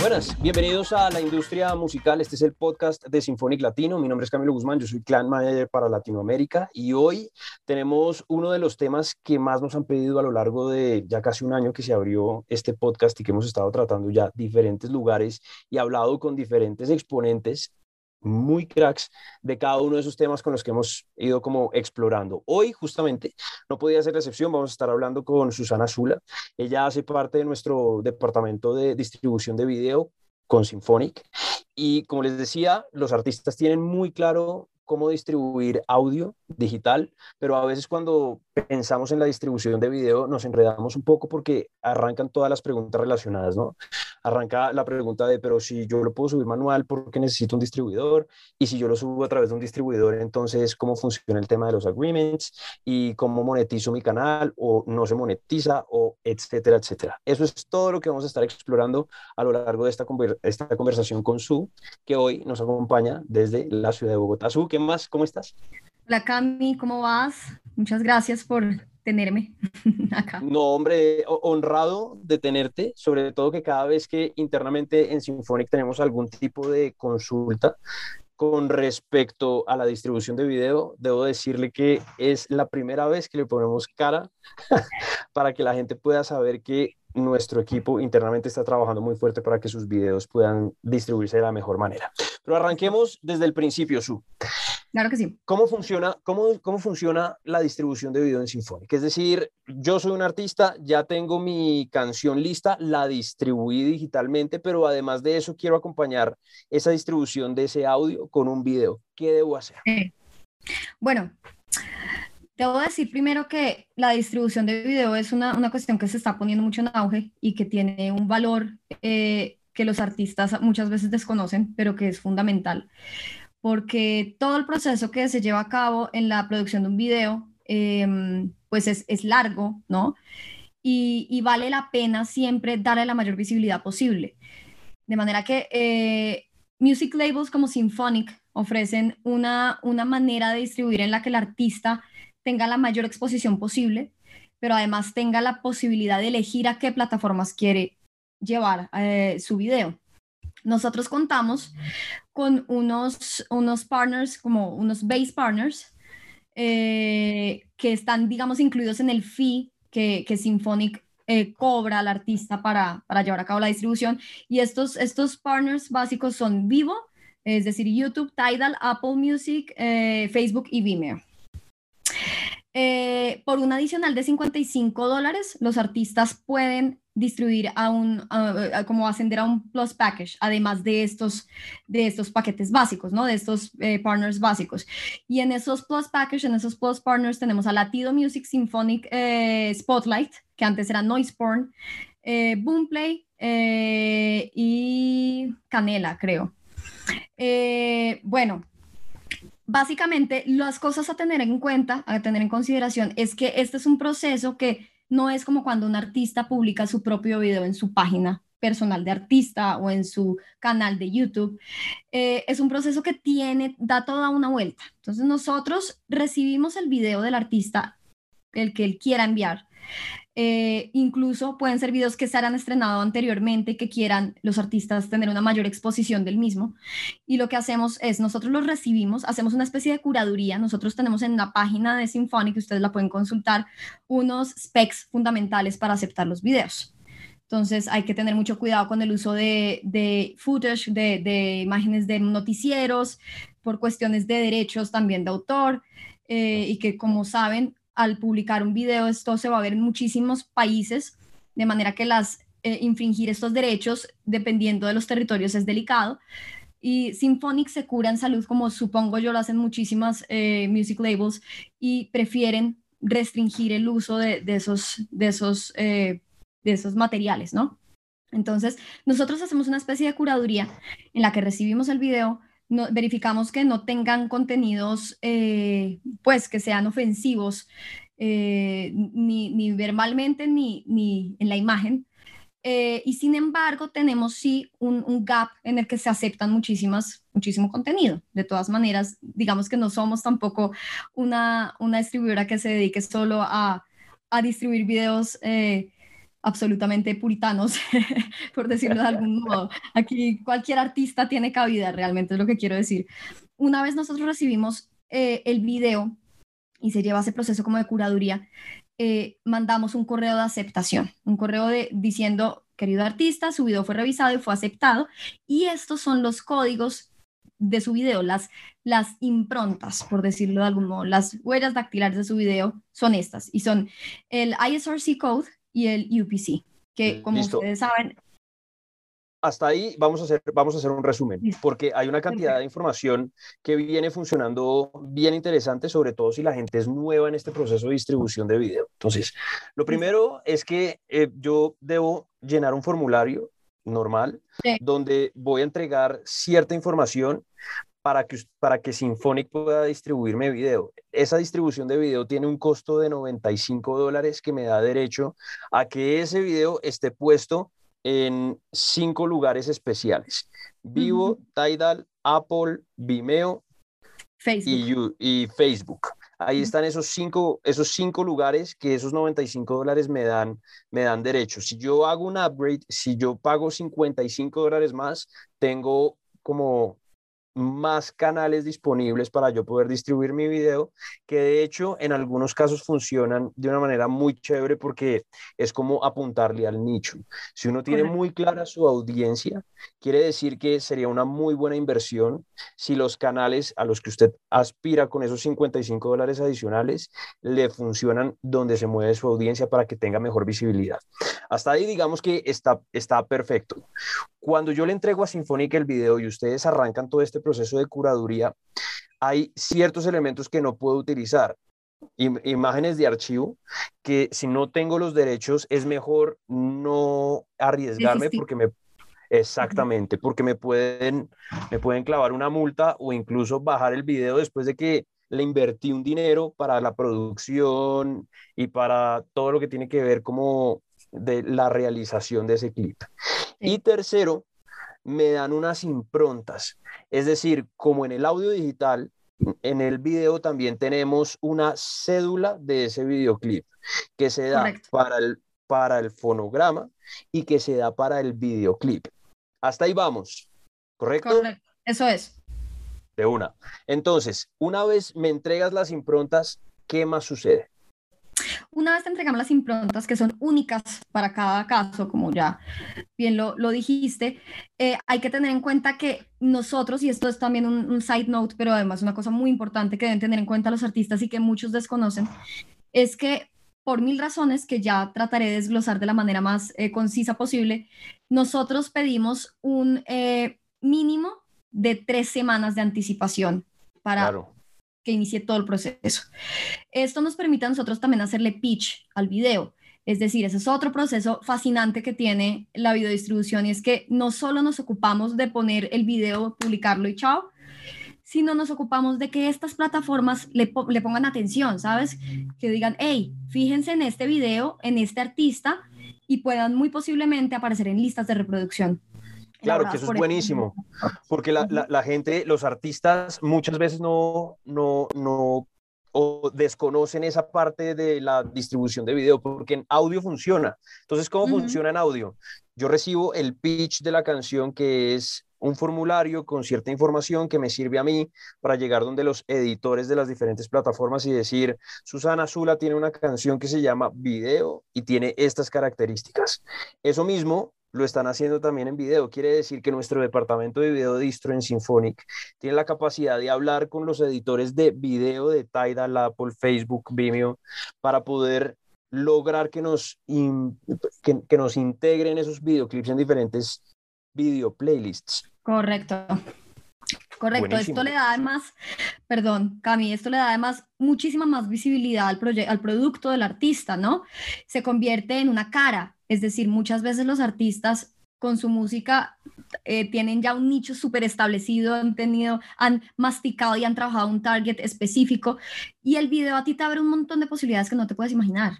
Buenas, bienvenidos a la industria musical. Este es el podcast de Symphonic Latino. Mi nombre es Camilo Guzmán, yo soy Clan Manager para Latinoamérica y hoy tenemos uno de los temas que más nos han pedido a lo largo de ya casi un año que se abrió este podcast y que hemos estado tratando ya diferentes lugares y hablado con diferentes exponentes muy cracks de cada uno de esos temas con los que hemos ido como explorando. Hoy justamente no podía ser excepción, vamos a estar hablando con Susana Zula. Ella hace parte de nuestro departamento de distribución de video con Symphonic y como les decía, los artistas tienen muy claro cómo distribuir audio digital, pero a veces cuando pensamos en la distribución de video nos enredamos un poco porque arrancan todas las preguntas relacionadas, ¿no? Arranca la pregunta de, pero si yo lo puedo subir manual, ¿por qué necesito un distribuidor? Y si yo lo subo a través de un distribuidor, entonces, ¿cómo funciona el tema de los agreements? ¿Y cómo monetizo mi canal? ¿O no se monetiza? ¿O etcétera, etcétera? Eso es todo lo que vamos a estar explorando a lo largo de esta, esta conversación con Su, que hoy nos acompaña desde la ciudad de Bogotá. Su, ¿qué más? ¿Cómo estás? Hola Cami, ¿cómo vas? Muchas gracias por tenerme acá. No, hombre, honrado de tenerte, sobre todo que cada vez que internamente en Symphonic tenemos algún tipo de consulta con respecto a la distribución de video, debo decirle que es la primera vez que le ponemos cara para que la gente pueda saber que nuestro equipo internamente está trabajando muy fuerte para que sus videos puedan distribuirse de la mejor manera. Pero arranquemos desde el principio, Su. Claro que sí. ¿Cómo funciona, cómo, cómo funciona la distribución de video en Symphonic? Es decir, yo soy un artista, ya tengo mi canción lista, la distribuí digitalmente, pero además de eso quiero acompañar esa distribución de ese audio con un video. ¿Qué debo hacer? Bueno, Debo decir primero que la distribución de video es una, una, cuestión que se está poniendo mucho en auge y que tiene un valor eh, que los artistas muchas veces desconocen, pero que es fundamental porque todo el proceso que se lleva a cabo en la producción de un video, em, pues es, largo, ¿no? Y, vale la pena siempre darle la mayor visibilidad posible. De manera que eh, music labels como Symphonic ofrecen una, una manera de distribuir en la que el artista tenga la mayor exposición posible, pero además tenga la posibilidad de elegir a qué plataformas quiere llevar eh, su video. Nosotros contamos con unos, unos partners, como unos base partners, eh, que están, digamos, incluidos en el fee que, que Symphonic eh, cobra al artista para, para, llevar a cabo la distribución. Y estos, estos partners básicos son Vivo, es decir, YouTube, Tidal, Apple Music, eh, Facebook y Vimeo. Por un adicional de 55 dólares, los artistas pueden distribuir a un, como ascender a un plus package, además de estos, de estos paquetes básicos, ¿no? De estos eh, partners básicos. Y en esos plus package, en esos plus partners tenemos a Latido Music Symphonic eh, Spotlight, que antes era Noiseporn, eh, Boomplay eh, y Canela, creo. bueno, básicamente las cosas a tener en cuenta, a tener en consideración, es que este es un proceso que no es como cuando un artista publica su propio video en su página personal de artista o en su canal de YouTube. Eh, es un proceso que tiene, da toda una vuelta. Entonces nosotros recibimos el video del artista, el que él quiera enviar. Eh, incluso pueden ser videos que se hayan estrenado anteriormente, que quieran los artistas tener una mayor exposición del mismo. Y lo que hacemos es, nosotros los recibimos, hacemos una especie de curaduría. Nosotros tenemos en la página de Symphonic, que ustedes la pueden consultar, unos specs fundamentales para aceptar los videos. Entonces hay que tener mucho cuidado con el uso de, de footage, de, de, imágenes de noticieros, por cuestiones de derechos también de autor, eh, y que como saben, al publicar un video, esto se va a ver en muchísimos países, de manera que las eh, infringir estos derechos, dependiendo de los territorios, es delicado. Y Symphonic se cura en salud, como supongo yo lo hacen muchísimas eh, music labels, y prefieren restringir el uso de, esos, de, esos, eh, de esos materiales, ¿no? Entonces, nosotros hacemos una especie de curaduría en la que recibimos el video, verificamos que no tengan contenidos, eh, pues, que sean ofensivos, eh, ni, ni, verbalmente ni, ni en la imagen. Eh, y sin embargo, tenemos sí un, un, gap en el que se aceptan muchísimas, muchísimo contenido. De todas maneras, digamos que no somos tampoco una, una distribuidora que se dedique solo a, a distribuir videos absolutamente puritanos, por decirlo de algún modo. Aquí cualquier artista tiene cabida, realmente es lo que quiero decir. Una vez nosotros recibimos eh, el video y se lleva ese proceso como de curaduría, eh, mandamos un correo de aceptación, un correo de, diciendo, querido artista, su video fue revisado y fue aceptado, y estos son los códigos de su video, las, las improntas, por decirlo de algún modo, las huellas dactilares de su video son estas, y son el ISRC code y el UPC, que como ustedes saben, hasta ahí vamos a hacer, vamos a hacer un resumen, porque hay una cantidad de información que viene funcionando bien interesante, sobre todo si la gente es nueva en este proceso de distribución de video. Entonces, lo primero es que eh, yo debo llenar un formulario normal donde voy a entregar cierta información para que, para que Symphonic pueda distribuirme video. Esa distribución de video tiene un costo de 95 dólares que me da derecho a que ese video esté puesto en cinco lugares especiales. Vivo, Tidal, Apple, Vimeo Facebook. Y, Facebook. Ahí están esos cinco, esos cinco lugares que esos 95 dólares me dan, me dan derecho. Si yo hago un upgrade, si yo pago 55 dólares más, tengo como más canales disponibles para yo poder distribuir mi video, que de hecho en algunos casos funcionan de una manera muy chévere porque es como apuntarle al nicho. Si uno tiene muy clara su audiencia, quiere decir que sería una muy buena inversión si los canales a los que usted aspira con esos 55 dólares adicionales le funcionan donde se mueve su audiencia para que tenga mejor visibilidad. Hasta ahí digamos que está, está perfecto. Cuando yo le entrego a Sinfónica el video y ustedes arrancan todo este proceso de curaduría, hay ciertos elementos que no puedo utilizar. Imágenes de archivo que si no tengo los derechos es mejor no arriesgarme porque me exactamente porque me pueden me pueden clavar una multa o incluso bajar el video después de que le invertí un dinero para la producción y para todo lo que tiene que ver como de la realización de ese clip. Y tercero, me dan unas improntas. Es decir, como en el audio digital, en el video también tenemos una cédula de ese videoclip que se da para el, para el fonograma y que se da para el videoclip. Hasta ahí vamos, ¿correcto? Correcto, eso es. De una. Entonces, una vez me entregas las improntas, ¿qué más sucede? Una vez te entregamos las improntas que son únicas para cada caso, como ya bien lo, lo dijiste, eh, hay que tener en cuenta que nosotros, y esto es también un, side note, pero además una cosa muy importante que deben tener en cuenta los artistas y que muchos desconocen, es que por mil razones que ya trataré de desglosar de la manera más eh, concisa posible, nosotros pedimos un eh, mínimo de tres semanas de anticipación para que inicie todo el proceso. Esto nos permite a nosotros también hacerle pitch al video. Es decir, ese es otro proceso fascinante que tiene la videodistribución y es que no solo nos ocupamos de poner el video, publicarlo y chao, sino nos ocupamos de que estas plataformas le, le pongan atención, ¿sabes? Que digan, hey, fíjense en este video, en este artista y puedan muy posiblemente aparecer en listas de reproducción. Claro, que eso es buenísimo, porque la, la, gente, los artistas muchas veces no, no, no o desconocen esa parte de la distribución de video, porque en audio funciona. Entonces, ¿cómo funciona en audio? Yo recibo el pitch de la canción que es un formulario con cierta información que me sirve a mí para llegar donde los editores de las diferentes plataformas y decir, Susana Zula tiene una canción que se llama Video y tiene estas características. Eso mismo lo están haciendo también en video. Quiere decir que nuestro departamento de video distro en Symphonic tiene la capacidad de hablar con los editores de video de Tidal, Apple, Facebook, Vimeo, para poder lograr que nos, que, nos integren esos videoclips en diferentes video playlists. Correcto. Correcto, esto le da además, perdón, Cami, esto le da además muchísima más visibilidad al, al producto del artista, ¿no? Se convierte en una cara, es decir, muchas veces los artistas con su música eh, tienen ya un nicho súper establecido, han tenido, han masticado y han trabajado un target específico y el video a ti te abre un montón de posibilidades que no te puedes imaginar.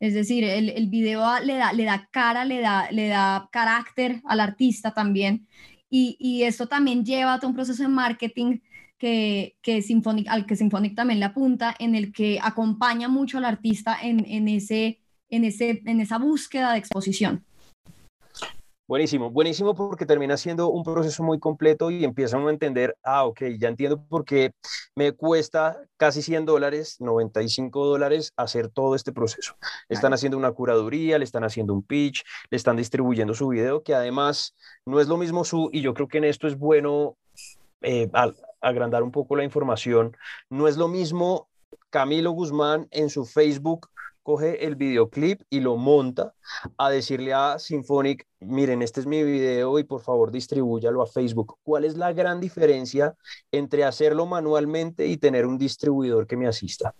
Es decir, el, el video le da, le da cara, le da, le da carácter al artista también. Y, y esto también lleva a todo un proceso de marketing que, que Symphonic, al que Symphonic también le apunta, en el que acompaña mucho al artista en, en, ese, en, ese, en esa búsqueda de exposición. Buenísimo, buenísimo porque termina siendo un proceso muy completo y empieza uno a entender, ah, ok, ya entiendo por qué me cuesta casi 100 dólares, 95 dólares hacer todo este proceso. Están haciendo una curaduría, le están haciendo un pitch, le están distribuyendo su video, que además no es lo mismo su, y yo creo que en esto es bueno eh, agrandar un poco la información, no es lo mismo Camilo Guzmán en su Facebook coge el videoclip y lo monta a decirle a Symphonic, miren, este es mi video y por favor distribúyalo a Facebook. ¿Cuál es la gran diferencia entre hacerlo manualmente y tener un distribuidor que me asista?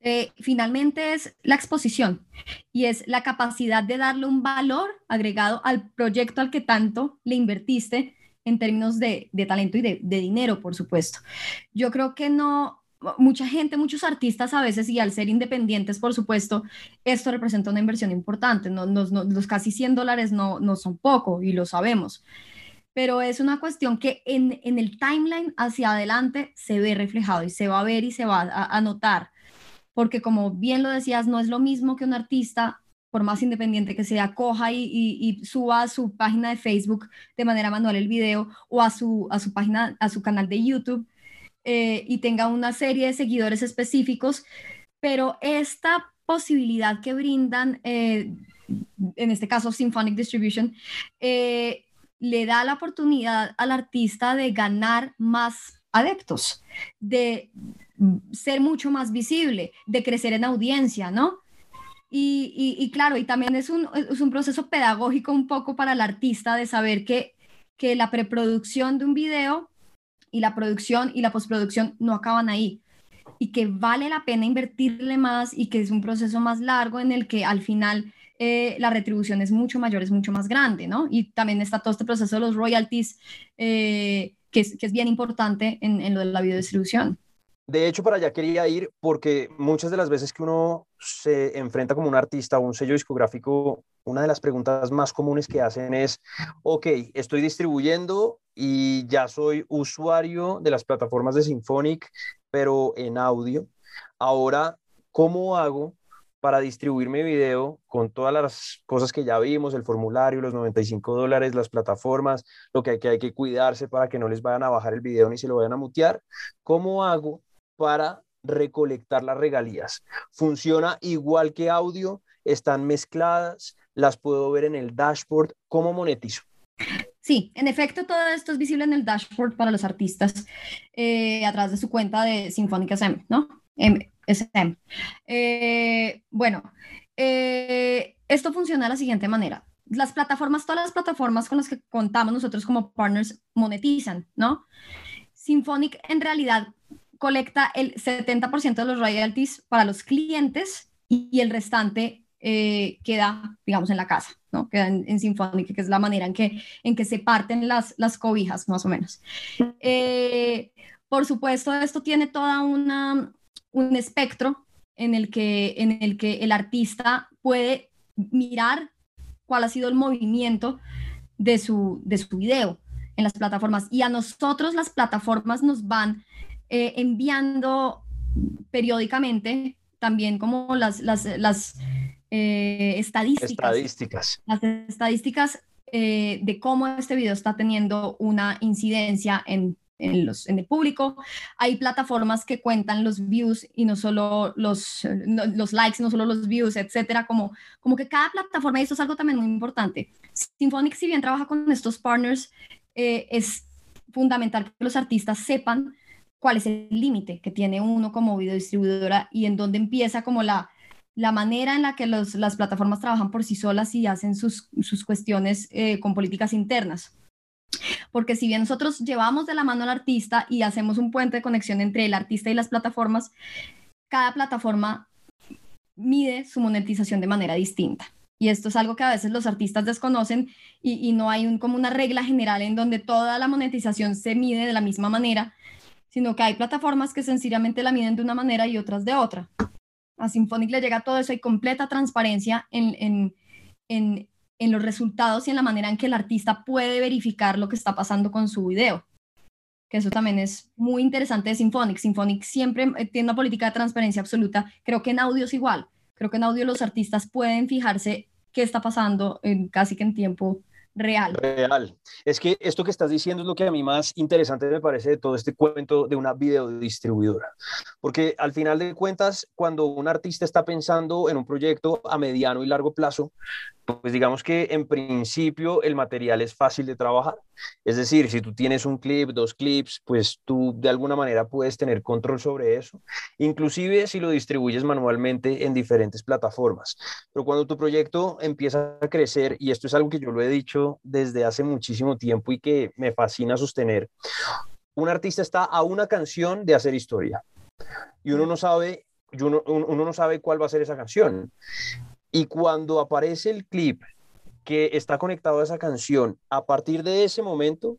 Eh, finalmente es la exposición y es la capacidad de darle un valor agregado al proyecto al que tanto le invertiste en términos de, talento y de, de, dinero, por supuesto. Yo creo que no, mucha gente, muchos artistas a veces, y al ser independientes, por supuesto, esto representa una inversión importante. No, los casi 100 dólares no, no son poco y lo sabemos. Pero es una cuestión que en, en, el timeline hacia adelante se ve reflejado y se va a ver y se va a, notar. Porque como bien lo decías, no es lo mismo que un artista por más independiente que sea, coja y, y, suba a su página de Facebook de manera manual el video o a su, a su página, a su canal de YouTube eh, y tenga una serie de seguidores específicos, pero esta posibilidad que brindan, eh, en este caso Symphonic Distribution, eh, le da la oportunidad al artista de ganar más adeptos, de ser mucho más visible, de crecer en audiencia, ¿no? Y, y, claro, y también es un, es un, proceso pedagógico un poco para el artista de saber que, que la preproducción de un video y la producción y la postproducción no acaban ahí y que vale la pena invertirle más y que es un proceso más largo en el que al final eh, la retribución es mucho mayor, es mucho más grande, ¿no? Y también está todo este proceso de los royalties, eh, que, es, que, es, bien importante en, en lo de la videodistribución. De hecho, para allá quería ir porque muchas de las veces que uno se enfrenta como un artista o un sello discográfico, una de las preguntas más comunes que hacen es, ok, estoy distribuyendo y ya soy usuario de las plataformas de Symphonic, pero en audio. Ahora, ¿cómo hago para distribuir mi video con todas las cosas que ya vimos, el formulario, los 95 dólares, las plataformas, lo que hay que, hay que cuidarse para que no les vayan a bajar el video ni se lo vayan a mutear? ¿Cómo hago para recolectar las regalías. Funciona igual que audio, están mezcladas, las puedo ver en el dashboard. ¿Cómo monetizo? Sí, en efecto, todo esto es visible en el dashboard para los artistas eh, a través de su cuenta de Symphonic SM, ¿no? SM. Eh, bueno, eh, esto funciona de la siguiente manera. Las plataformas, todas las plataformas con las que contamos nosotros como partners monetizan, ¿no? Symphonic en realidad colecta el 70% de los royalties para los clientes y, el restante eh, queda, digamos, en la casa, ¿no? Queda en, en Symphonic, que es la manera en que, en que se parten las, las cobijas, más o menos. Eh, por supuesto, esto tiene toda una, un espectro en el, que, en el que el artista puede mirar cuál ha sido el movimiento de su, de su video en las plataformas. Y a nosotros las plataformas nos van eh, enviando periódicamente también como las, las, las eh, estadísticas. Estadísticas. Las estadísticas eh, de cómo este video está teniendo una incidencia en, en, los, en el público. Hay plataformas que cuentan los views y no solo los, los likes, no solo los views, etcétera. Como, como que cada plataforma, y esto es algo también muy importante. Symphonic, si bien trabaja con estos partners, es fundamental que los artistas sepan cuál es el límite que tiene uno como videodistribuidora y en dónde empieza como la, la manera en la que los, las plataformas trabajan por sí solas y hacen sus, sus cuestiones eh, con políticas internas. Porque si bien nosotros llevamos de la mano al artista y hacemos un puente de conexión entre el artista y las plataformas, cada plataforma mide su monetización de manera distinta. Y esto es algo que a veces los artistas desconocen y, y no hay un, como una regla general en donde toda la monetización se mide de la misma manera, sino que hay plataformas que sencillamente la miden de una manera y otras de otra. A Symphonic le llega todo eso, hay completa transparencia en, en, en, en los resultados y en la manera en que el artista puede verificar lo que está pasando con su video que eso también es muy interesante de Symphonic. Symphonic siempre eh, tiene una política de transparencia absoluta. Creo que en audio es igual. Creo que en audio los artistas pueden fijarse qué está pasando en casi que en tiempo real. Real. Es que esto que estás diciendo es lo que a mí más interesante me parece de todo este cuento de una videodistribuidora. Porque al final de cuentas, cuando un artista está pensando en un proyecto a mediano y largo plazo, pues digamos que en principio el material es fácil de trabajar. Es decir, si tú tienes un clip, dos clips, pues tú de alguna manera puedes tener control sobre eso, inclusive si lo distribuyes manualmente en diferentes plataformas. Pero cuando tu proyecto empieza a crecer, y esto es algo que yo lo he dicho desde hace muchísimo tiempo y que me fascina sostener, un artista está a una canción de hacer historia y uno no sabe uno, uno, no sabe cuál va a ser esa canción. Y cuando aparece el clip que está conectado a esa canción, a partir de ese momento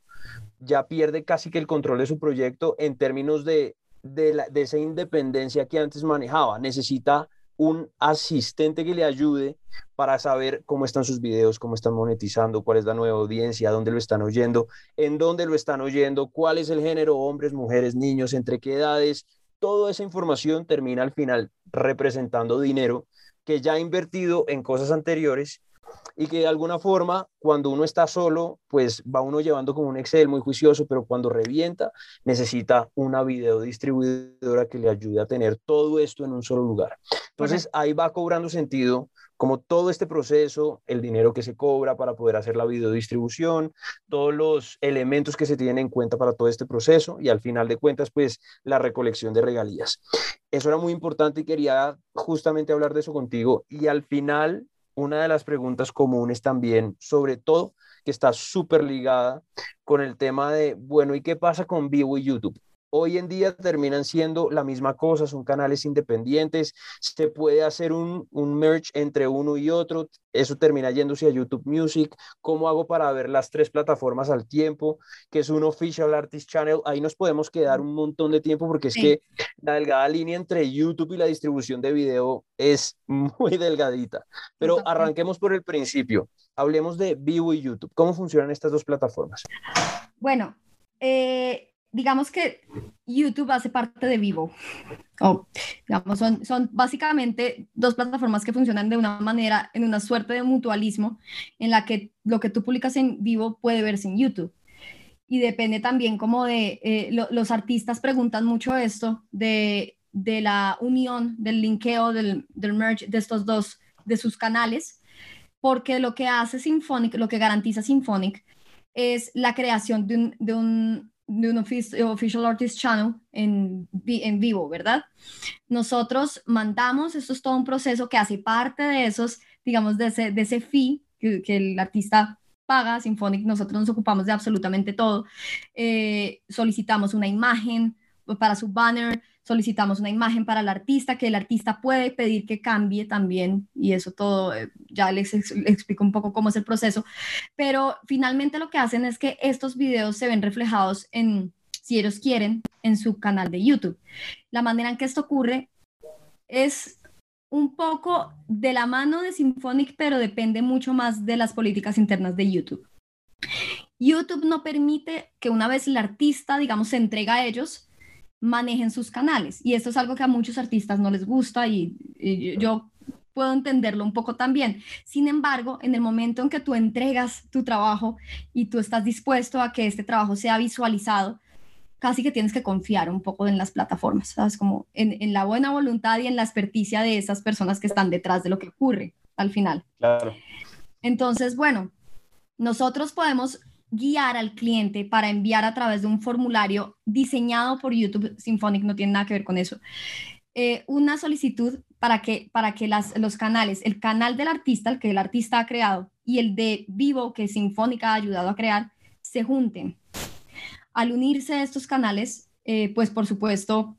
ya pierde casi que el control de su proyecto en términos de, de, esa independencia que antes manejaba. Necesita un asistente que le ayude para saber cómo están sus videos, cómo están monetizando, cuál es la nueva audiencia, dónde lo están oyendo, en dónde lo están oyendo, cuál es el género, hombres, mujeres, niños, entre qué edades. Toda esa información termina al final representando dinero que ya ha invertido en cosas anteriores y que de alguna forma cuando uno está solo, pues va uno llevando como un Excel muy juicioso, pero cuando revienta necesita una video distribuidora que le ayude a tener todo esto en un solo lugar. Entonces ahí va cobrando sentido como todo este proceso, el dinero que se cobra para poder hacer la videodistribución, todos los elementos que se tienen en cuenta para todo este proceso y al final de cuentas, pues la recolección de regalías. Eso era muy importante y quería justamente hablar de eso contigo. Y al final, una de las preguntas comunes también, sobre todo, que está súper ligada con el tema de, bueno, ¿y qué pasa con Vivo y YouTube? Hoy en día terminan siendo la misma cosa, son canales independientes, se puede hacer un, un merge entre uno y otro, eso termina yéndose a YouTube Music, ¿cómo hago para ver las tres plataformas al tiempo? Que es un Official Artist Channel, ahí nos podemos quedar un montón de tiempo porque es que la delgada línea entre YouTube y la distribución de video es muy delgadita, pero arranquemos por el principio, hablemos de Vivo y YouTube, ¿cómo funcionan estas dos plataformas? Bueno, eh, digamos que YouTube hace parte de Vivo. O, digamos, son, son básicamente dos plataformas que funcionan de una manera, en una suerte de mutualismo, en la que lo que tú publicas en Vivo puede verse en YouTube. Y depende también como de, eh, los artistas preguntan mucho esto, de, de la unión, del linkeo, del, del merge de estos dos, de sus canales, porque lo que hace Symphonic, lo que garantiza Symphonic, es la creación de un, de un de un Official Artist Channel en, en vivo, ¿verdad? Nosotros mandamos, esto es todo un proceso que hace parte de esos, digamos, de ese, de ese fee que, el artista paga, Symphonic, nosotros nos ocupamos de absolutamente todo. Eh, solicitamos una imagen para su banner, solicitamos una imagen para el artista, que el artista puede pedir que cambie también, y eso todo, eh, ya les, explico un poco cómo es el proceso, pero finalmente lo que hacen es que estos videos se ven reflejados en, si ellos quieren, en su canal de YouTube. La manera en que esto ocurre es un poco de la mano de Symphonic, pero depende mucho más de las políticas internas de YouTube. YouTube no permite que una vez el artista, digamos, se entrega a ellos, manejen sus canales. Y esto es algo que a muchos artistas no les gusta y, yo puedo entenderlo un poco también. Sin embargo, en el momento en que tú entregas tu trabajo y tú estás dispuesto a que este trabajo sea visualizado, casi que tienes que confiar un poco en las plataformas, ¿sabes? Como en, en la buena voluntad y en la experticia de esas personas que están detrás de lo que ocurre al final. Claro. Entonces, bueno, nosotros podemos guiar al cliente para enviar a través de un formulario diseñado por YouTube Symphonic, no tiene nada que ver con eso, eh, una solicitud para que, para que las, los canales, el canal del artista, el que el artista ha creado, y el de vivo que Symphonic ha ayudado a crear, se junten. Al unirse a estos canales, eh, pues por supuesto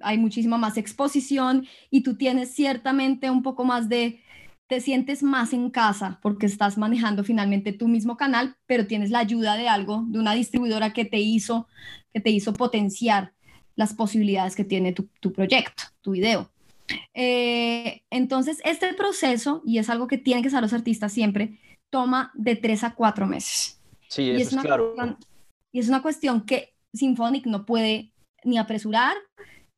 hay muchísima más exposición y tú tienes ciertamente un poco más de te sientes más en casa porque estás manejando finalmente tu mismo canal, pero tienes la ayuda de algo, de una distribuidora que te hizo, que te hizo potenciar las posibilidades que tiene tu, proyecto, tu video. Eh, entonces, este proceso, y es algo que tienen que saber los artistas siempre, toma de tres a cuatro meses. Sí, y es, claro. y es una cuestión que Symphonic no puede ni apresurar,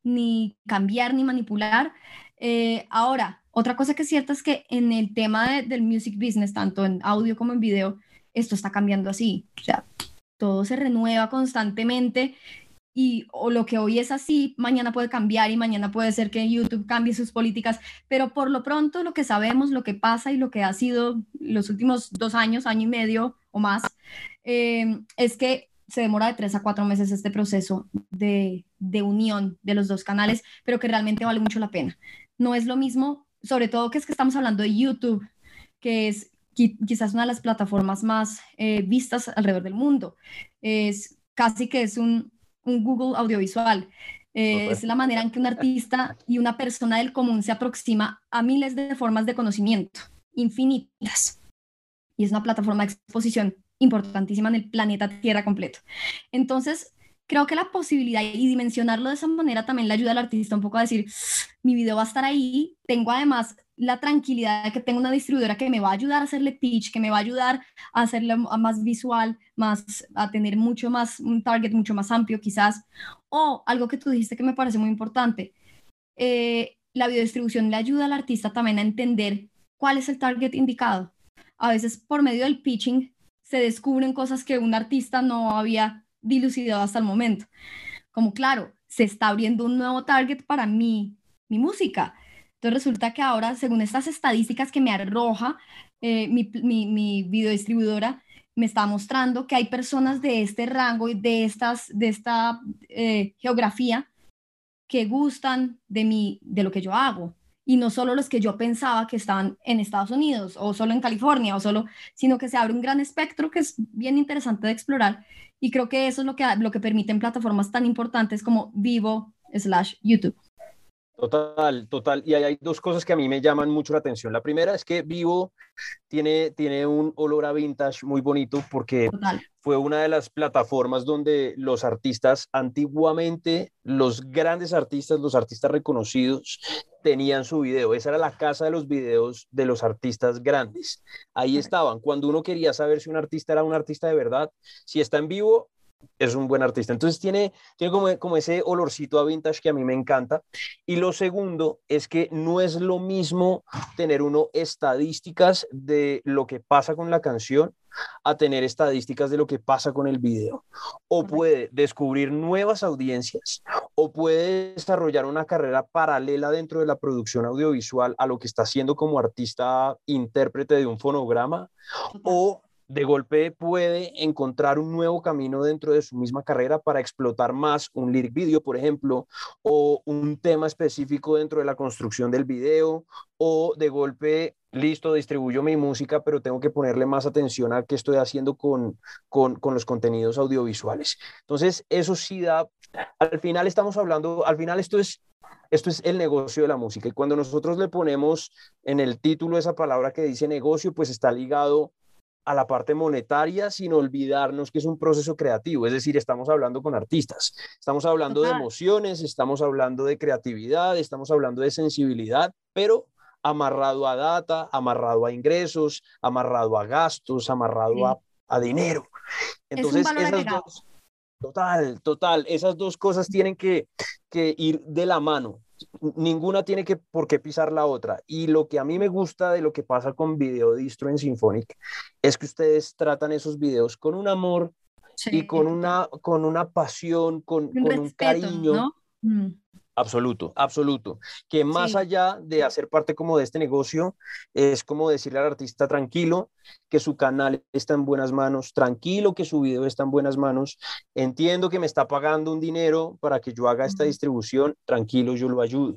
ni cambiar, ni manipular. Eh, ahora, otra cosa que es cierta es que en el tema del music business, tanto en audio como en video, esto está cambiando así. O sea, todo se renueva constantemente y o lo que hoy es así, mañana puede cambiar y mañana puede ser que YouTube cambie sus políticas, pero por lo pronto lo que sabemos, lo que pasa y lo que ha sido los últimos dos años, año y medio o más, eh, es que se demora de tres a cuatro meses este proceso de, de unión de los dos canales, pero que realmente vale mucho la pena. No es lo mismo, sobre todo que es que estamos hablando de YouTube, que es quizás una de las plataformas más eh, vistas alrededor del mundo. Es casi que es un, un Google audiovisual. Eh, es la manera en que un artista y una persona del común se aproxima a miles de formas de conocimiento, infinitas. Y es una plataforma de exposición importantísima en el planeta Tierra completo. Entonces, creo que la posibilidad y dimensionarlo de esa manera también le ayuda al artista un poco a decir, mi video va a estar ahí, tengo además la tranquilidad de que tengo una distribuidora que me va a ayudar a hacerle pitch, que me va a ayudar a hacerle más visual, más, a tener mucho más, un target mucho más amplio quizás. O algo que tú dijiste que me parece muy importante, eh, la biodistribución le ayuda al artista también a entender cuál es el target indicado. A veces por medio del pitching se descubren cosas que un artista no había dilucidado hasta el momento. Como claro, se está abriendo un nuevo target para mí, mi música entonces resulta que ahora, según estas estadísticas que me arroja eh, mi, mi, videodistribuidora, me está mostrando que hay personas de este rango y de, estas, de esta eh, geografía que gustan de, mi, de lo que yo hago. Y no solo los que yo pensaba que estaban en Estados Unidos o solo en California o solo, sino que se abre un gran espectro que es bien interesante de explorar. Y creo que eso es lo que, lo que permiten plataformas tan importantes como Vivo slash YouTube. Total, total. Y hay dos cosas que a mí me llaman mucho la atención. La primera es que Vivo tiene, tiene un olor a vintage muy bonito porque fue una de las plataformas donde los artistas antiguamente, los grandes artistas, los artistas reconocidos, tenían su video. Esa era la casa de los videos de los artistas grandes. Ahí estaban. Cuando uno quería saber si un artista era un artista de verdad, si está en vivo, es un buen artista. Entonces tiene, tiene como, como ese olorcito a vintage que a mí me encanta. Y lo segundo es que no es lo mismo tener uno estadísticas de lo que pasa con la canción a tener estadísticas de lo que pasa con el video. O puede descubrir nuevas audiencias o puede desarrollar una carrera paralela dentro de la producción audiovisual a lo que está haciendo como artista intérprete de un fonograma o de golpe puede encontrar un nuevo camino dentro de su misma carrera para explotar más un lyric video, por ejemplo, o un tema específico dentro de la construcción del video, o de golpe, listo, distribuyo mi música, pero tengo que ponerle más atención a qué estoy haciendo con, con, con los contenidos audiovisuales. Entonces, eso sí da, al final estamos hablando, al final esto es esto es el negocio de la música. Y cuando nosotros le ponemos en el título esa palabra que dice negocio, pues está ligado a la parte monetaria sin olvidarnos que es un proceso creativo, es decir, estamos hablando con artistas, estamos hablando de emociones, estamos hablando de creatividad, estamos hablando de sensibilidad, pero amarrado a data, amarrado a ingresos, amarrado a gastos, amarrado a, a, dinero. Entonces, esas dos, total, total, esas dos cosas tienen que, que ir de la mano ninguna tiene que por qué pisar la otra. Y lo que a mí me gusta de lo que pasa con Video Distro en Symphonic es que ustedes tratan esos videos con un amor y con una, con una pasión, con un, con un cariño. ¿no? Mm. Absoluto, absoluto. Que más allá de hacer parte como de este negocio, es como decirle al artista tranquilo que su canal está en buenas manos, tranquilo que su video está en buenas manos. Entiendo que me está pagando un dinero para que yo haga esta distribución, tranquilo, yo lo ayudo.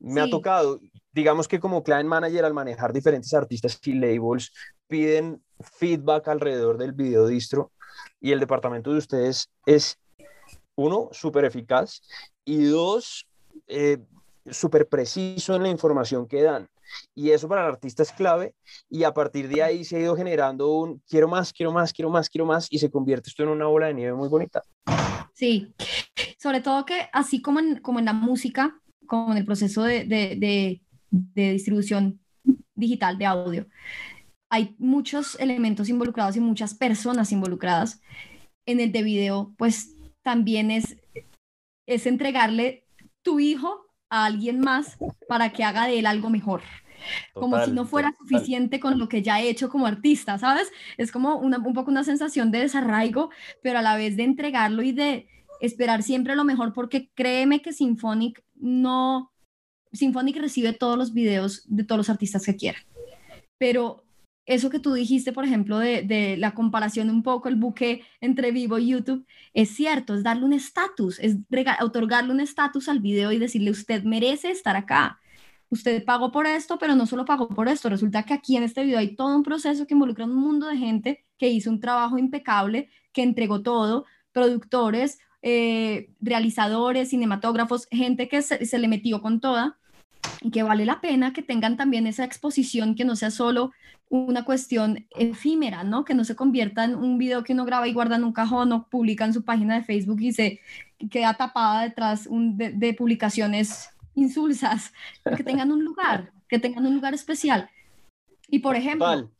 Me ha tocado, digamos que como client manager al manejar diferentes artistas y labels, piden feedback alrededor del video distro y el departamento de ustedes es uno, súper eficaz y dos, eh, súper preciso en la información que dan. Y eso para el artista es clave y a partir de ahí se ha ido generando un quiero más, quiero más, quiero más, quiero más y se convierte esto en una bola de nieve muy bonita. Sí, sobre todo que así como en, como en la música, como en el proceso de, de, de distribución digital de audio, hay muchos elementos involucrados y muchas personas involucradas. En el de video, pues también es, es entregarle tu hijo a alguien más para que haga de él algo mejor. como si no fuera suficiente con lo que ya he hecho como artista, ¿sabes? Es como un poco una sensación de desarraigo, pero a la vez de entregarlo y de esperar siempre lo mejor, porque créeme que Symphonic no, Symphonic recibe todos los videos de todos los artistas que quiera, pero eso que tú dijiste, por ejemplo, de, la comparación un poco, el buque entre Vivo y YouTube, es cierto, es darle un estatus, es otorgarle un estatus al video y decirle, usted merece estar acá. Usted pagó por esto, pero no solo pagó por esto. Resulta que aquí en este video hay todo un proceso que involucra un mundo de gente que hizo un trabajo impecable, que entregó todo, productores, eh, realizadores, cinematógrafos, gente que se le metió con toda y que vale la pena que tengan también esa exposición que no sea solo una cuestión efímera, ¿no? Que no se convierta en un video que uno graba y guarda en un cajón o publica en su página de Facebook y se queda tapada detrás de, publicaciones insulsas, que tengan un lugar, que tengan un lugar especial. Y por ejemplo,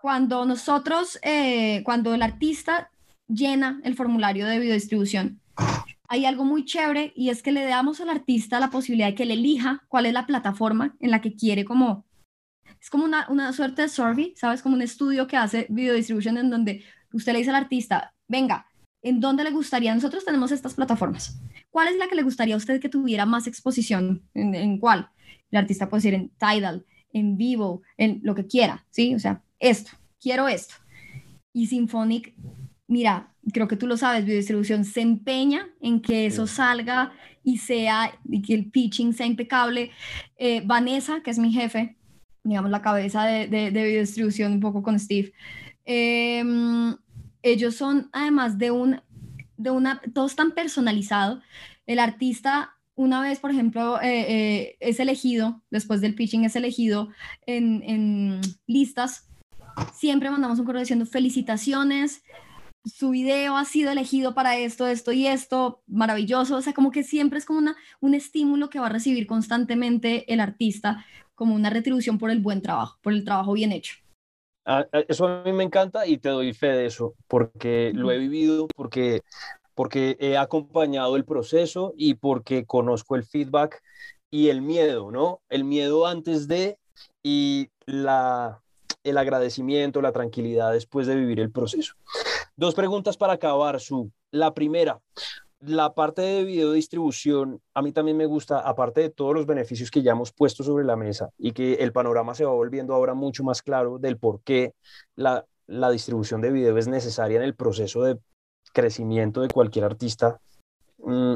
cuando nosotros, eh, cuando el artista llena el formulario de videodistribución, hay algo muy chévere y es que le damos al artista la posibilidad de que él elija cuál es la plataforma en la que quiere como... Es como una, una suerte de survey, ¿sabes? Como un estudio que hace video distribution en donde usted le dice al artista, venga, ¿en dónde le gustaría? Nosotros tenemos estas plataformas. ¿Cuál es la que le gustaría a usted que tuviera más exposición? ¿En, en cuál? El artista puede decir en Tidal, en vivo, en lo que quiera, ¿sí? O sea, esto, quiero esto. Y Symphonic mira, creo que tú lo sabes, biodistribución se empeña en que eso salga y sea, y que el pitching sea impecable. Eh, Vanessa, que es mi jefe, digamos la cabeza de, de, biodistribución un poco con Steve, em, ellos son además de un, de una, todo tan personalizado. El artista una vez, por ejemplo, eh, eh, es elegido, después del pitching es elegido en, en listas, siempre mandamos un correo diciendo felicitaciones, su video ha sido elegido para esto, esto y esto, maravilloso, o sea, como que siempre es como una, un estímulo que va a recibir constantemente el artista, como una retribución por el buen trabajo, por el trabajo bien hecho. Ah, ah, eso a mí me encanta y te doy fe de eso, porque lo he vivido, porque, porque he acompañado el proceso y porque conozco el feedback y el miedo, ¿no? El miedo antes de y la, el agradecimiento, la tranquilidad después de vivir el proceso. Dos preguntas para acabar, Su. La primera, la parte de video distribución, a mí también me gusta, aparte de todos los beneficios que ya hemos puesto sobre la mesa y que el panorama se va volviendo ahora mucho más claro del por qué la, la distribución de video es necesaria en el proceso de crecimiento de cualquier artista, mm,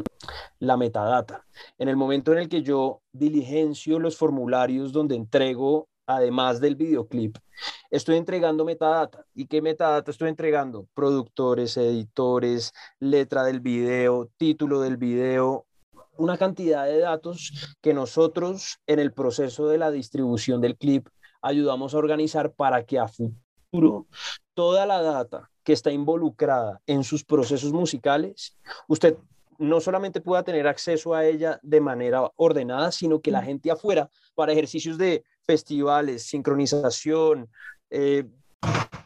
la metadata. En el momento en el que yo diligencio los formularios donde entrego además del videoclip, estoy entregando metadata. ¿Y qué metadata estoy entregando? Productores, editores, letra del video, título del video, una cantidad de datos que nosotros en el proceso de la distribución del clip ayudamos a organizar para que a futuro toda la data que está involucrada en sus procesos musicales, usted no solamente pueda tener acceso a ella de manera ordenada, sino que la gente afuera, para ejercicios de festivales, sincronización, eh,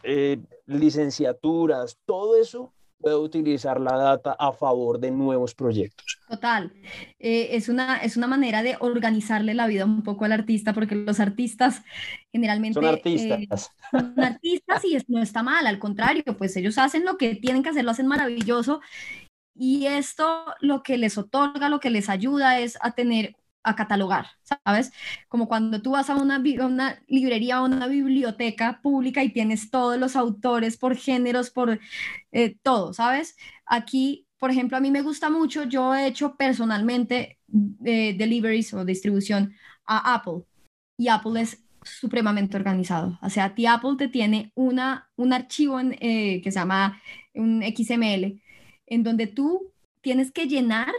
eh, licenciaturas, todo eso puede utilizar la data a favor de nuevos proyectos. Total. Eh, es, una, es una manera de organizarle la vida un poco al artista, porque los artistas generalmente... Son artistas. son artistas y no está mal, al contrario, pues ellos hacen lo que tienen que hacer, lo hacen maravilloso. Y esto lo que les otorga, lo que les ayuda es a tener a catalogar, ¿sabes? Como cuando tú vas a una, librería o una biblioteca pública y tienes todos los autores por géneros, por eh, todo, ¿sabes? Aquí, por ejemplo, a mí me gusta mucho, yo he hecho personalmente eh, deliveries o distribución a Apple y Apple es supremamente organizado. O sea, a ti Apple te tiene una, un archivo eh, que se llama un XML, en donde tú tienes que llenar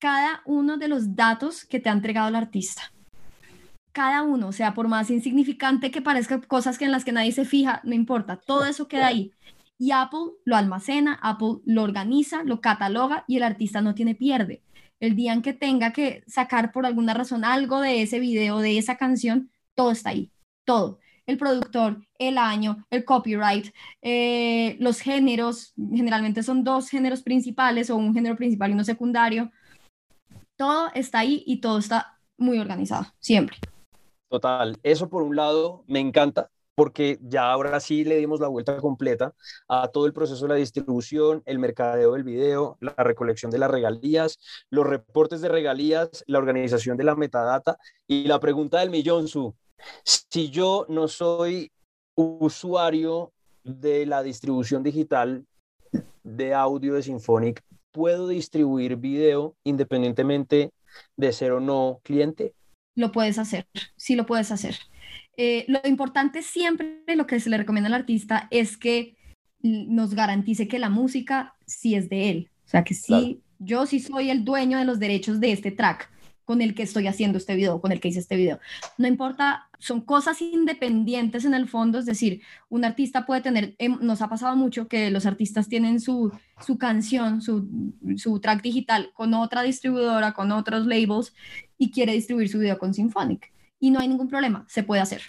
cada uno de los datos que te ha entregado el artista. Cada uno, sea, por más insignificante que parezca cosas que en las que nadie se fija, no importa, todo eso queda ahí. y Apple lo almacena, Apple lo organiza, lo cataloga y el artista no tiene pierde. El día en que tenga que sacar por alguna razón algo de ese video, de esa canción, todo está ahí, todo. El productor, el año, el copyright, eh, los géneros, generalmente son dos géneros principales o un género principal y uno secundario. Todo está ahí y todo está muy organizado, siempre. Total, eso por un lado me encanta, porque ya ahora sí le dimos la vuelta completa a todo el proceso de la distribución, el mercadeo del video, la recolección de las regalías, los reportes de regalías, la organización de la metadata y la pregunta del millón, Su, si yo no soy usuario de la distribución digital de audio de Symphonic, ¿puedo distribuir video independientemente de ser o no cliente? Lo puedes hacer, sí lo puedes hacer. Eh, lo importante siempre, lo que se le recomienda al artista es que nos garantice que la música sí es de él. O sea, que sí, yo sí soy el dueño de los derechos de este track con el que estoy haciendo este video, con el que hice este video. No importa, son cosas independientes en el fondo, es decir, un artista puede tener, em, nos ha pasado mucho que los artistas tienen su, su canción, su, su track digital con otra distribuidora, con otros labels y quiere distribuir su video con Symphonic y no hay ningún problema, se puede hacer.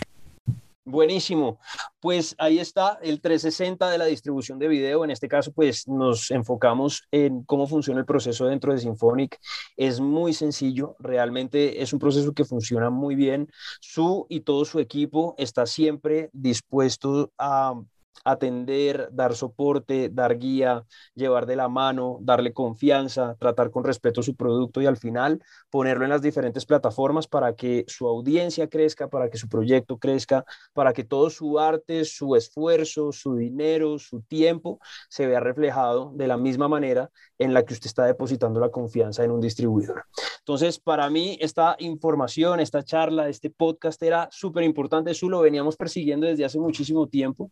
Buenísimo. Pues ahí está el 360 de la distribución de video. En este caso, pues nos enfocamos en cómo funciona el proceso dentro de Symphonic. Es muy sencillo, realmente es un proceso que funciona muy bien. Su y todo su equipo está siempre dispuesto a atender, dar soporte, dar guía, llevar de la mano, darle confianza, tratar con respeto su producto y al final ponerlo en las diferentes plataformas para que su audiencia crezca, para que su proyecto crezca, para que todo su arte, su esfuerzo, su dinero, su tiempo se vea reflejado de la misma manera en la que usted está depositando la confianza en un distribuidor. Entonces, para mí, esta información, esta charla, este podcast era súper importante. Eso lo veníamos persiguiendo desde hace muchísimo tiempo.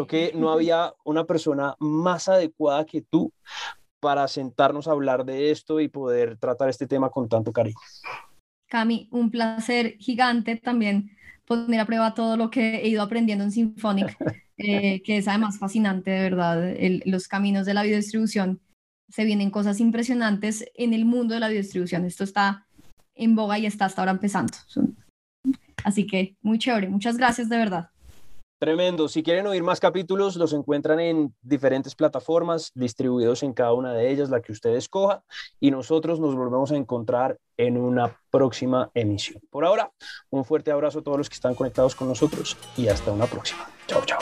Creo que no había una persona más adecuada que tú para sentarnos a hablar de esto y poder tratar este tema con tanto cariño. Cami, un placer gigante también poner a prueba todo lo que he ido aprendiendo en Symphonic, eh, que es además fascinante, de verdad, los caminos de la biodistribución se vienen cosas impresionantes en el mundo de la biodistribución. Esto está en boga y está hasta ahora empezando. Así que muy chévere. Muchas gracias de verdad. Tremendo. Si quieren oír más capítulos, los encuentran en diferentes plataformas, distribuidos en cada una de ellas, la que usted escoja, y nosotros nos volvemos a encontrar en una próxima emisión. Por ahora, un fuerte abrazo a todos los que están conectados con nosotros y hasta una próxima. Chao, chao.